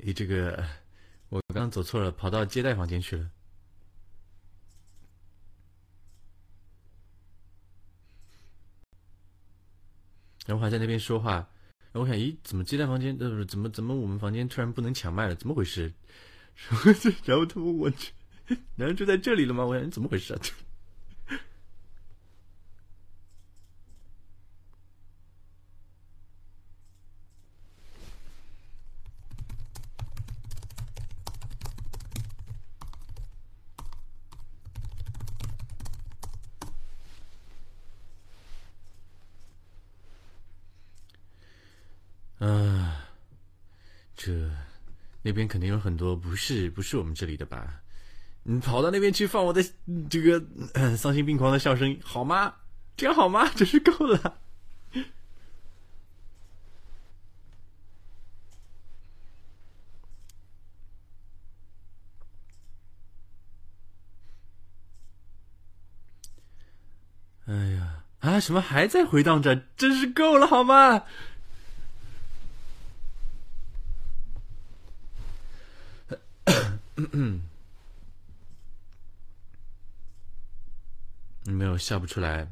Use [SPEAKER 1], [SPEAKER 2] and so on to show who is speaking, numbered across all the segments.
[SPEAKER 1] 咦，这个我刚刚走错了，跑到接待房间去了。然后还在那边说话，然后我想，咦，怎么接待房间不是怎么怎么我们房间突然不能抢麦了？怎么回事？然后他问我，难道就在这里了吗？我想，怎么回事？啊，这那边肯定有很多不是不是我们这里的吧？你跑到那边去放我的这个 丧心病狂的笑声好吗？这样好吗？真是够了！哎呀啊！什么还在回荡着？真是够了好吗？没有笑不出来。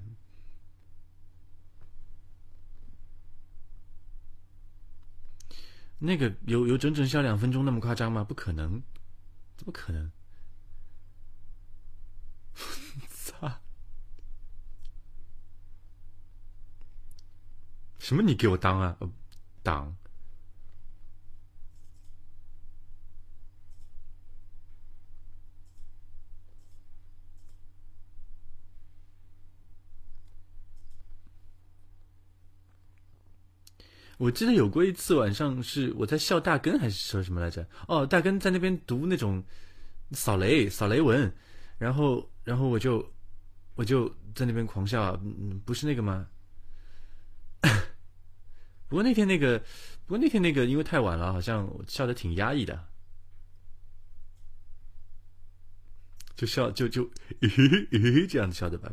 [SPEAKER 1] 那个有有整整笑两分钟那么夸张吗？不可能，怎么可能？操！什么？你给我当啊？当？我记得有过一次晚上，是我在笑大根还是说什么来着？哦，大根在那边读那种扫雷、扫雷文，然后，然后我就我就在那边狂笑，嗯，不是那个吗？不过那天那个，不过那天那个，因为太晚了，好像笑的挺压抑的，就笑就就嘿嘿嘿嘿这样子笑的吧。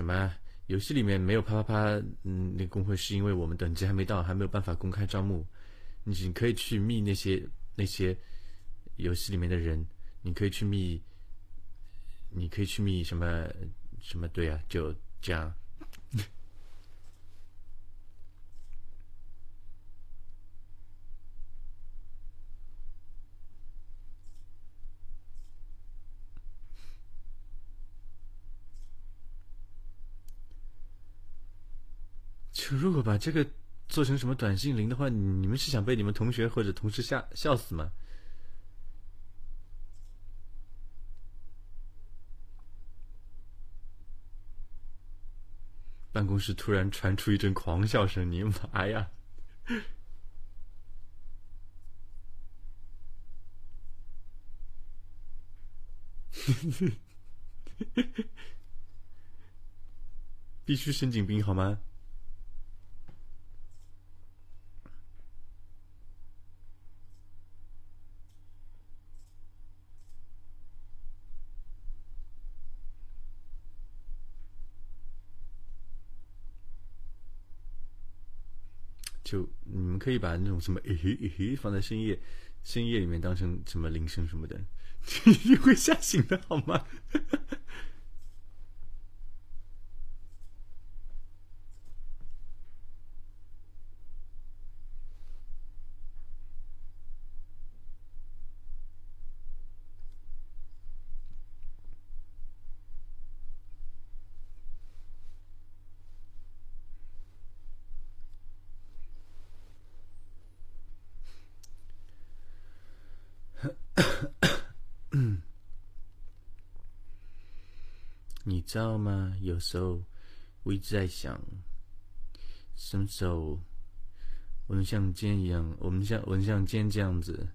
[SPEAKER 1] 什么，游戏里面没有啪啪啪，嗯，那工会是因为我们等级还没到，还没有办法公开招募。你可以去密那些那些游戏里面的人，你可以去密，你可以去密什么什么队啊，就这样。如果把这个做成什么短信铃的话，你们是想被你们同学或者同事吓笑死吗？办公室突然传出一阵狂笑声，你妈呀！必须神经病好吗？就你们可以把那种什么诶嘿诶嘿放在深夜，深夜里面当成什么铃声什么的，你会吓醒的好吗？你知道吗？有时候我一直在想，什么时候我能像今天一样，我们像我能像今天这样子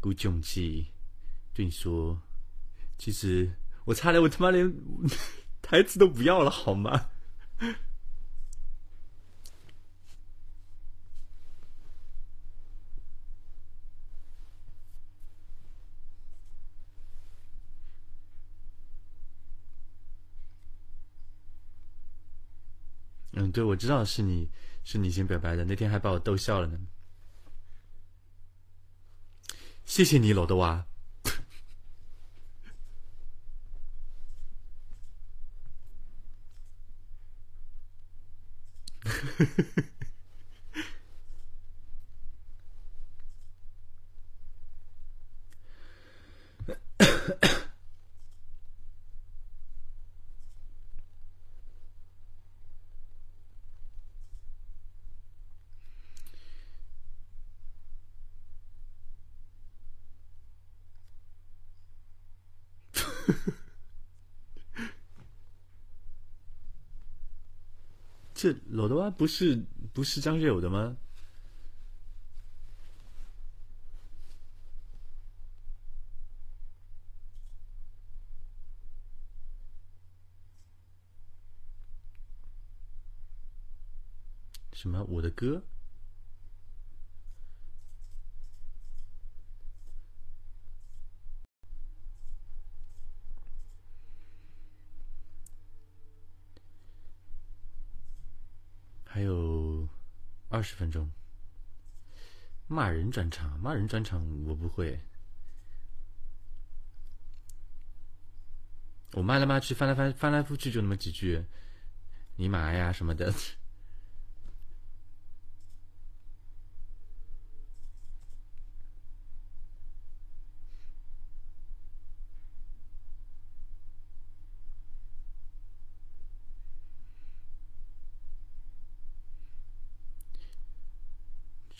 [SPEAKER 1] 鼓起勇气对你说，其实我差点我他妈连 台词都不要了，好吗？对，我知道是你是你先表白的，那天还把我逗笑了呢。谢谢你，老的娃。呵 呵这老的娃不是不是张学友的吗？什么？我的歌？还有二十分钟。骂人专场，骂人专场我不会。我骂来骂去，翻来翻翻来覆去就那么几句，尼玛呀什么的。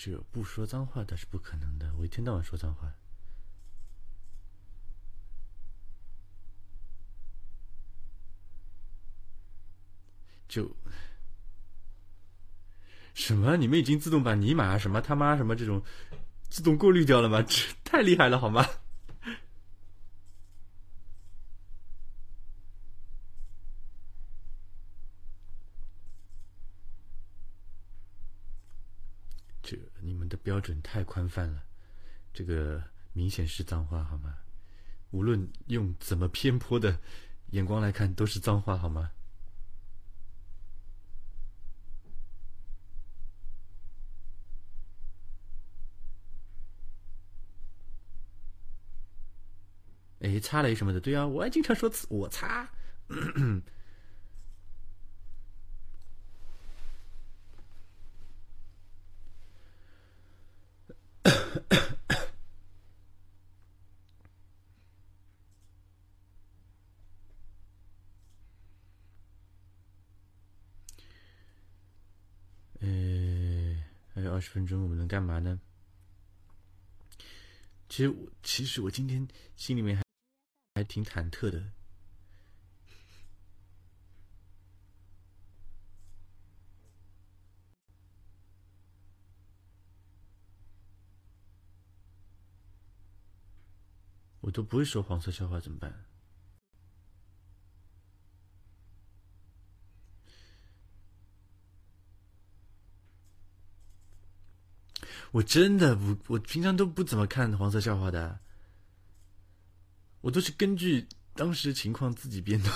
[SPEAKER 1] 这不说脏话那是不可能的，我一天到晚说脏话。就什么？你们已经自动把尼玛什么他妈什么这种自动过滤掉了吗？这太厉害了，好吗？这你们的标准太宽泛了，这个明显是脏话，好吗？无论用怎么偏颇的眼光来看，都是脏话，好吗？哎，擦雷什么的，对啊，我还经常说我擦还有二十分钟，我们能干嘛呢？其实，我其实我今天心里面还还挺忐忑的。我都不会说黄色笑话，怎么办？我真的不，我平常都不怎么看黄色笑话的，我都是根据当时情况自己编的。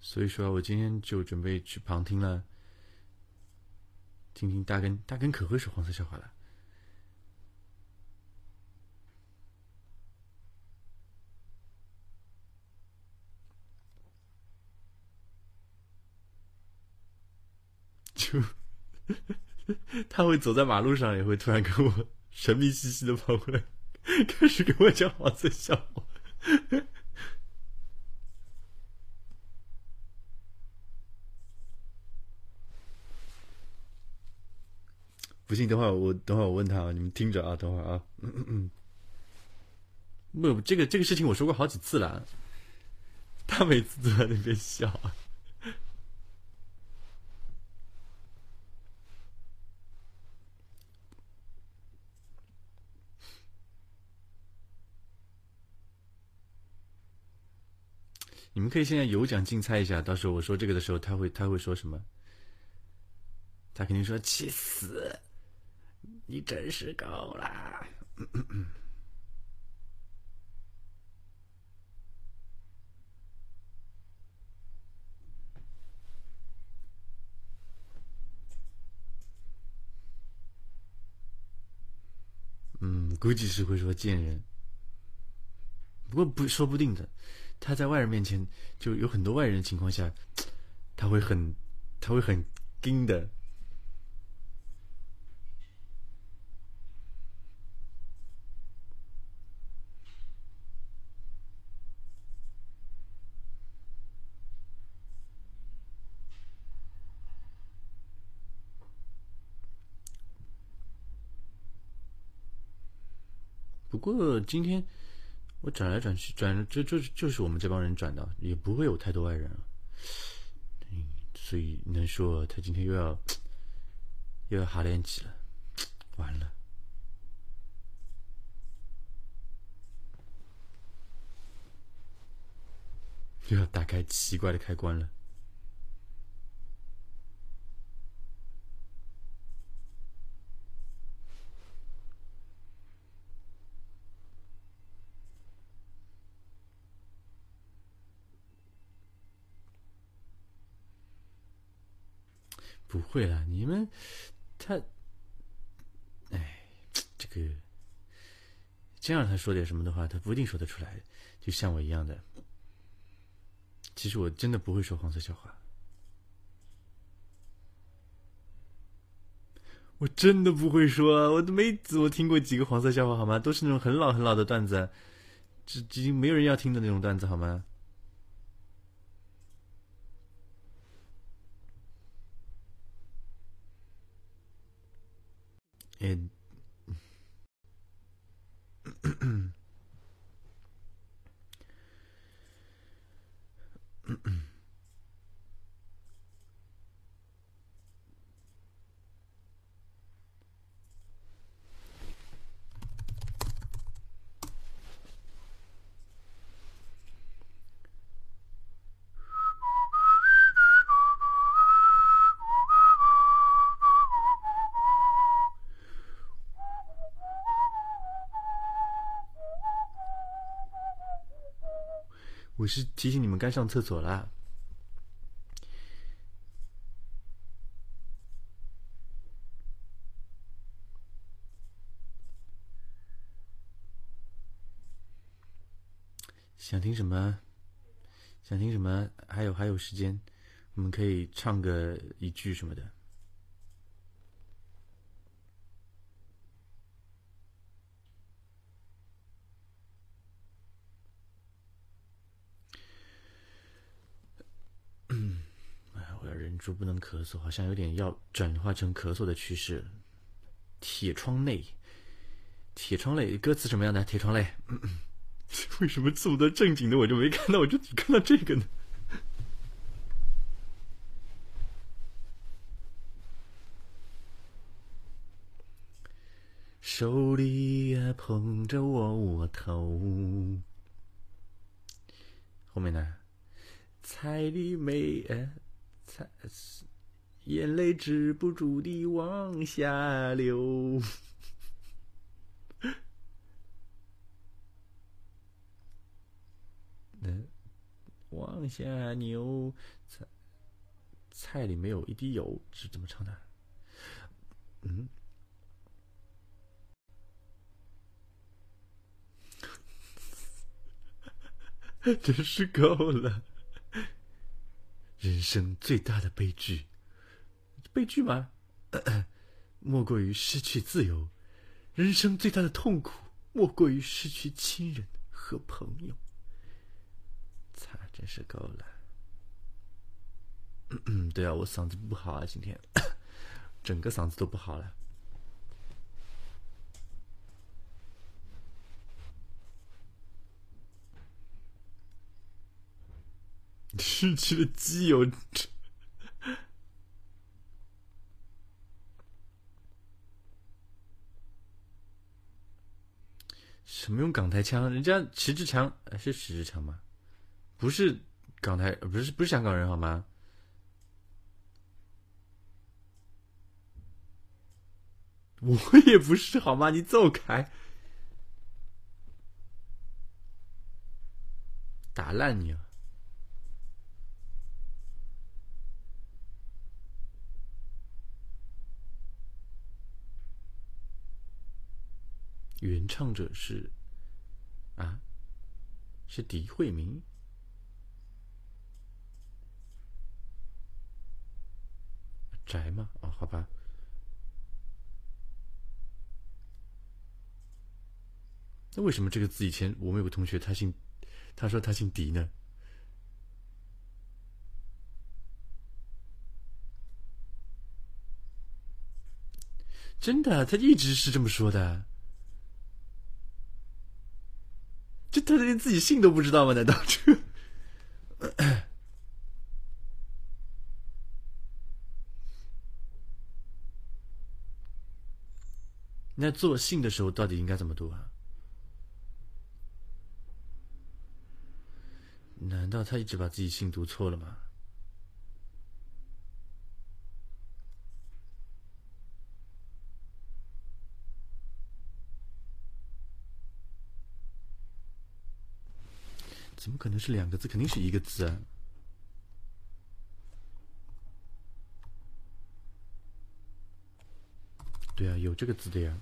[SPEAKER 1] 所以说，我今天就准备去旁听了，听听大根，大根可会说黄色笑话了。就 他会走在马路上，也会突然跟我神秘兮兮的跑过来，开始给我讲黄色笑话。不信，等会儿我等会儿我问他啊，你们听着啊，等会儿啊。不，这个这个事情我说过好几次了，他每次都在那边笑。你们可以现在有奖竞猜一下，到时候我说这个的时候，他会他会说什么？他肯定说气死，你真是够了。嗯，估计是会说贱人，不过不说不定的，他在外人面前就有很多外人情况下，他会很他会很硬的。不过今天我转来转去，转就就就是我们这帮人转的，也不会有太多外人了。嗯，所以能说他今天又要又要哈连起了，完了，又要打开奇怪的开关了。不会啦，你们他，哎，这个真让他说点什么的话，他不一定说得出来。就像我一样的，其实我真的不会说黄色笑话，我真的不会说，我都没怎么听过几个黄色笑话，好吗？都是那种很老很老的段子，这已经没有人要听的那种段子，好吗 it 我是提醒你们该上厕所啦。想听什么？想听什么？还有还有时间，我们可以唱个一句什么的。住不能咳嗽，好像有点要转化成咳嗽的趋势。铁窗泪，铁窗泪，歌词什么样的？铁窗泪，为什么这么多正经的我就没看到，我就只看到这个呢？手里捧着窝窝头，后面呢？彩礼没？才眼泪止不住地往下流，嗯，往下流，菜菜里没有一滴油，是怎么唱的？嗯，真是够了。人生最大的悲剧，悲剧吗？莫过于失去自由。人生最大的痛苦，莫过于失去亲人和朋友。擦，真是够了。嗯 嗯对啊，我嗓子不好啊，今天 整个嗓子都不好了。失去了基友。什么用港台腔？人家迟志强是迟志强吗？不是港台，不是不是香港人好吗？我也不是好吗？你走开！打烂你啊！原唱者是啊，是狄慧明。宅吗？哦，好吧。那为什么这个字以前我们有个同学他姓，他说他姓狄呢？真的，他一直是这么说的。这他连自己姓都不知道吗？难道这？那做姓的时候到底应该怎么读啊？难道他一直把自己姓读错了吗？怎么可能是两个字？肯定是一个字啊！对啊，有这个字的呀。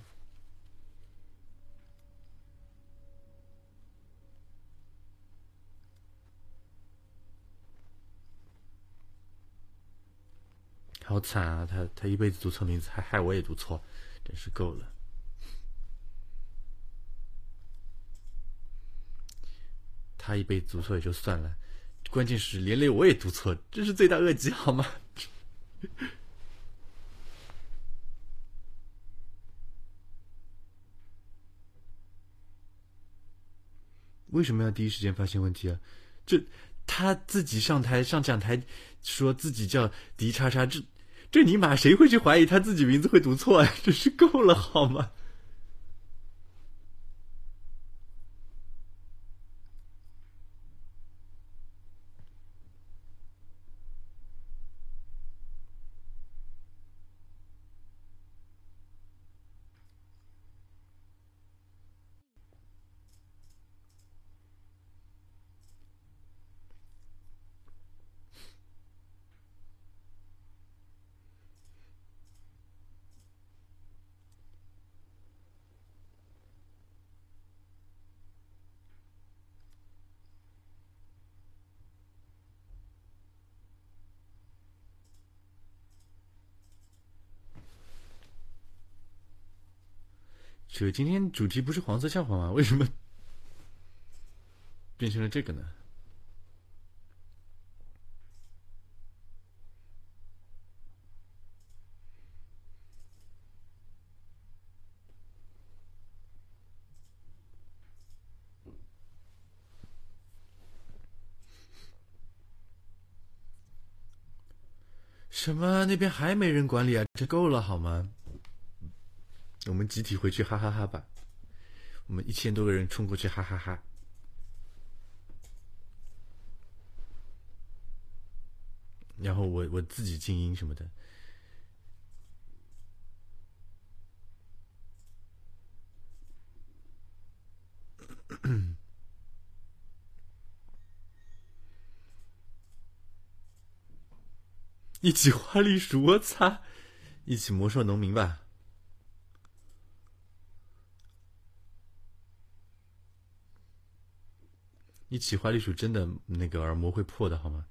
[SPEAKER 1] 好惨啊！他他一辈子读错名字，还害我也读错，真是够了。他一辈子读错也就算了，关键是连累我也读错，这是罪大恶极，好吗？为什么要第一时间发现问题啊？这他自己上台上讲台，说自己叫迪叉叉，这。这尼玛谁会去怀疑他自己名字会读错啊？真是够了好吗？这今天主题不是黄色笑话吗？为什么变成了这个呢？什么？那边还没人管理啊？这够了好吗？我们集体回去哈哈哈吧！我们一千多个人冲过去哈哈哈！然后我我自己静音什么的，一起花栗鼠，我擦！一起魔兽农民吧！你起花栗鼠真的那个耳膜会破的好吗？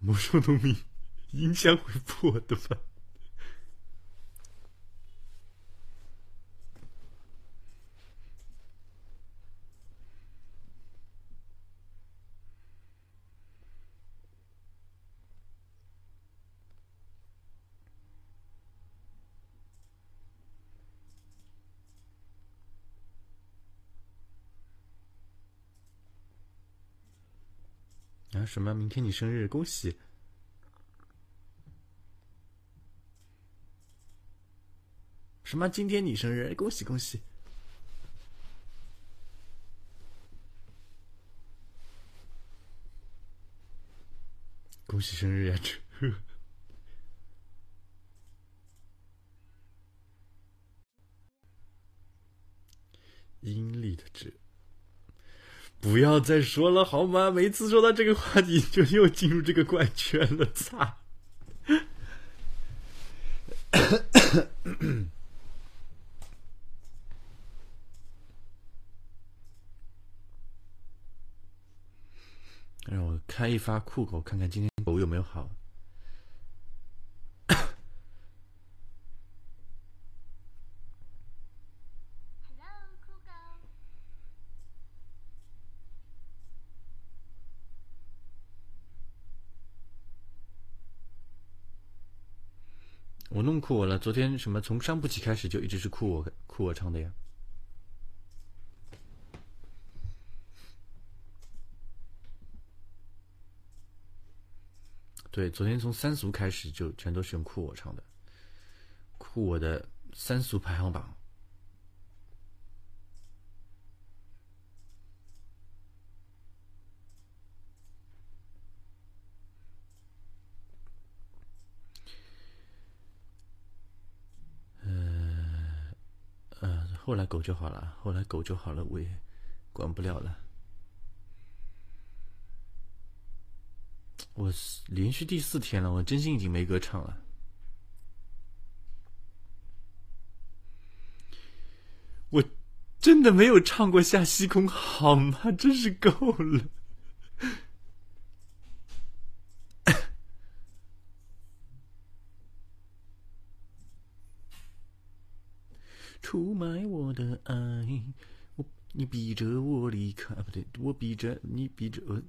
[SPEAKER 1] 魔兽农民音箱会破的吧？啊？什么？明天你生日，恭喜！什么？今天你生日，恭喜恭喜！恭喜生日呀！这 阴历的这，不要再说了好吗？每次说到这个话题，就又进入这个怪圈了，擦！让我开一发酷狗，看看今天狗有没有好。我弄酷我了，昨天什么从伤不起开始就一直是酷我酷我唱的呀。对，昨天从三俗开始就全都是用酷我唱的，酷我的三俗排行榜。呃，呃，后来狗就好了，后来狗就好了，我也管不了了。我连续第四天了，我真心已经没歌唱了。我真的没有唱过下西空，好吗？真是够了。出卖我的爱，我你逼着我离开，不对，我逼着你逼着，呃，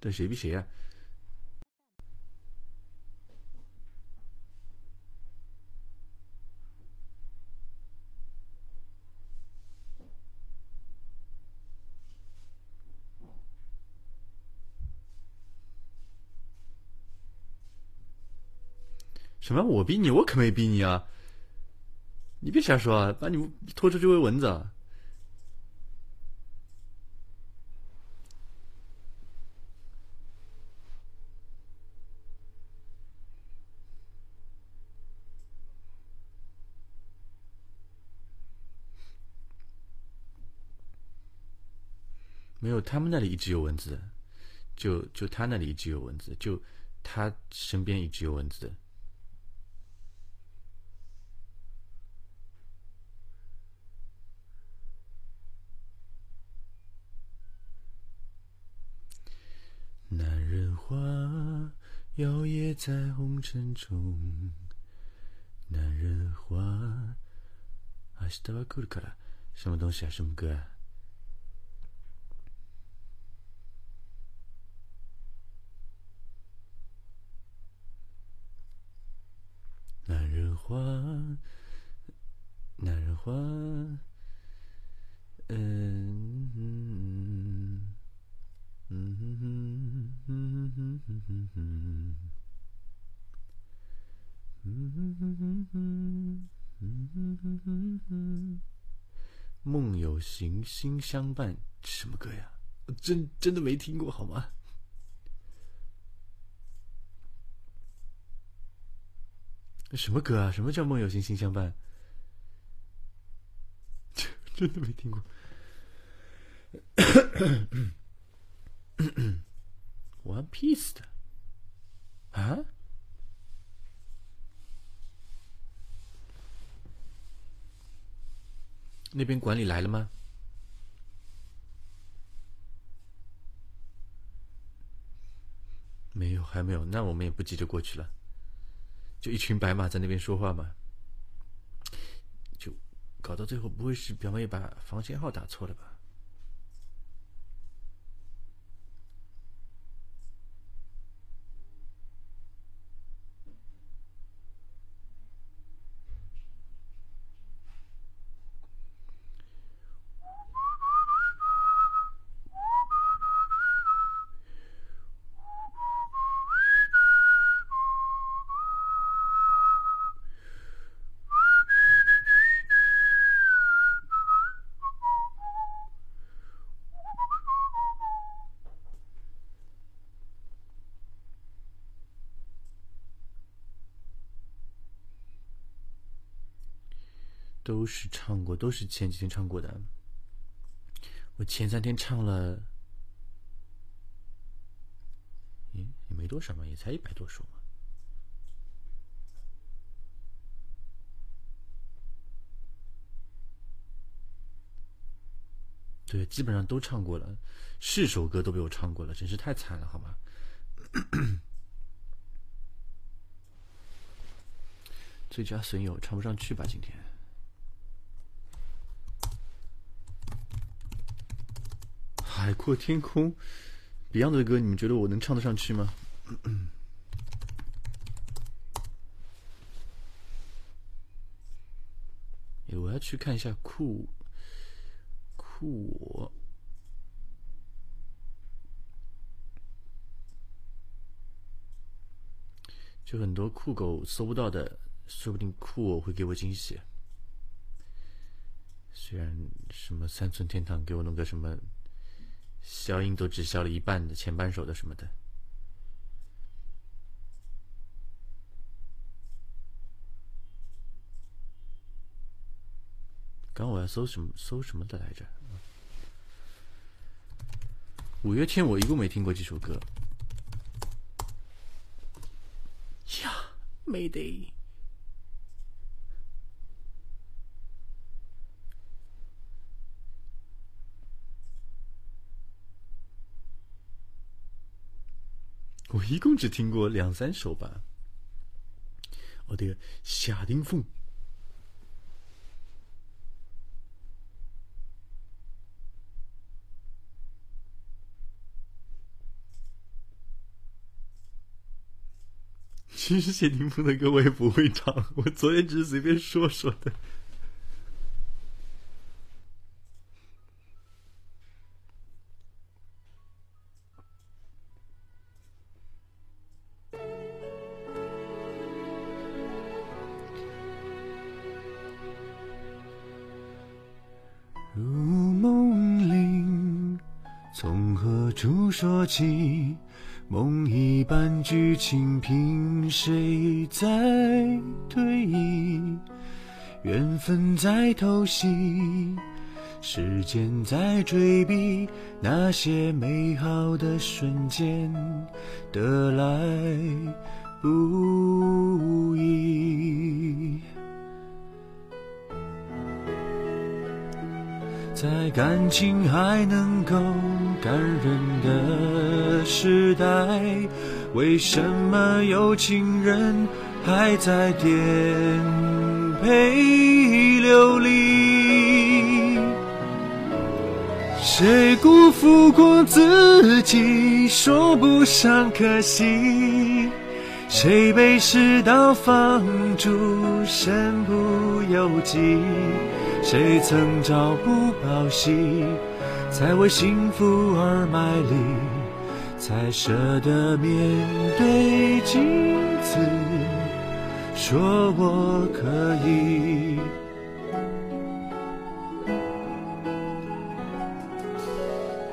[SPEAKER 1] 这谁逼谁啊？什么？我逼你？我可没逼你啊！你别瞎说啊！把你拖出去喂蚊子！没有，他们那里一直有蚊子，就就他那里一直有蚊子，就他身边一直有蚊子。男人花摇曳在红尘中，男人花。明日は来るから。什么东西啊？什么歌啊？男人花，男人花，嗯。嗯 梦有行星相伴，什么歌呀？真真的没听过，好吗？什么歌啊？什么叫梦有行星相伴？真的没听过。One Piece 的啊？那边管理来了吗？没有，还没有。那我们也不急着过去了。就一群白马在那边说话嘛，就搞到最后，不会是表妹把房间号打错了吧？都是唱过，都是前几天唱过的。我前三天唱了，嗯，也没多少嘛，也才一百多首嘛。对，基本上都唱过了，是首歌都被我唱过了，真是太惨了，好吗？最佳损友唱不上去吧？今天。海阔天空，Beyond 的歌，你们觉得我能唱得上去吗？我要去看一下酷酷我，就很多酷狗搜不到的，说不定酷我会给我惊喜。虽然什么三寸天堂给我弄个什么。消音都只消了一半的前半首的什么的。刚我要搜什么搜什么的来着？五月天我一共没听过几首歌。呀，Mayday。我一共只听过两三首吧。我的夏丁凤，其实谢霆锋的歌我也不会唱，我昨天只是随便说说的。起梦一般剧情，凭谁在推移？缘分在偷袭，时间在追逼，那些美好的瞬间得来不易。在感情还能够感人的时代，为什么有情人还在颠沛流离？谁辜负过自己，说不上可惜？谁被世道放逐，身不由己？谁曾朝不保夕，才为幸福而卖力，才舍得面对镜子，说我可以。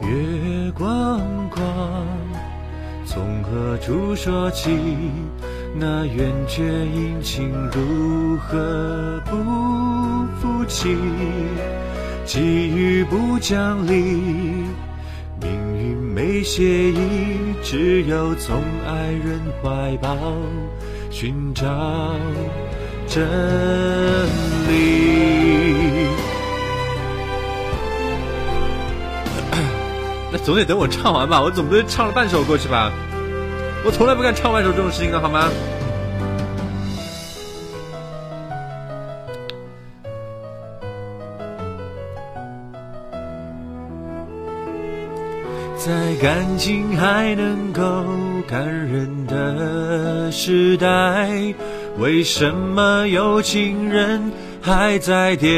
[SPEAKER 1] 月光光，从何处说起？那圆缺阴晴如何不？负气，机遇不讲理，命运没协议，只有从爱人怀抱寻找真理。那总得等我唱完吧，我总不能唱了半首过去吧？我从来不干唱半首这种事情的，好吗？感情还能够感人的时代，为什么有情人还在颠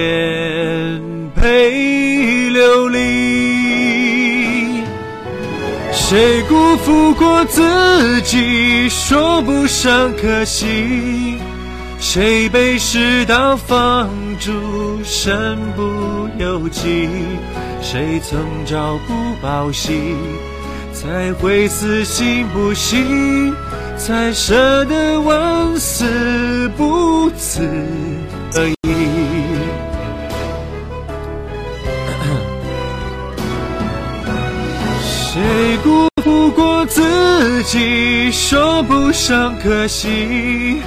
[SPEAKER 1] 沛流离？谁辜负过自己，说不上可惜？谁被世道放逐，身不由己？谁曾朝不保夕，才会死心不息才舍得万死不辞而已谁辜负过自己说不上可惜。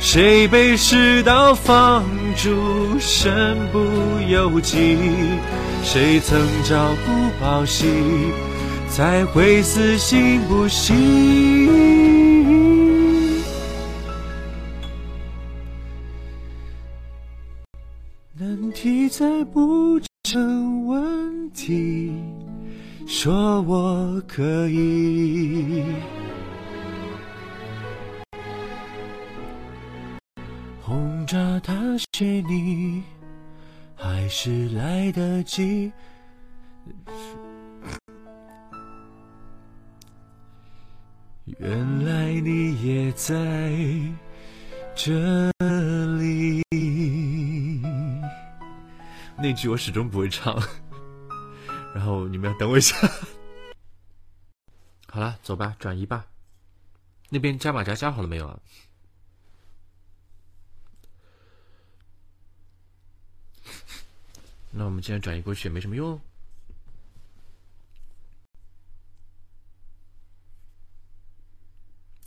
[SPEAKER 1] 谁被世道放逐身不由己。谁曾朝不保夕才会死心不息？难题再不成问题，说我可以。轰炸他些你，还是来得及。原来你也在这里。
[SPEAKER 2] 那句我始终不会唱，然后你们要等我一下。好了，走吧，转移吧。那边加马甲加好了没有啊？那我们既然转移过去也没什么用，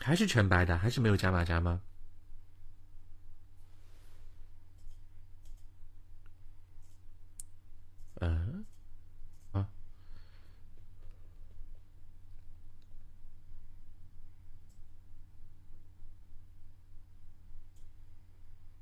[SPEAKER 2] 还是全白的，还是没有加马甲吗？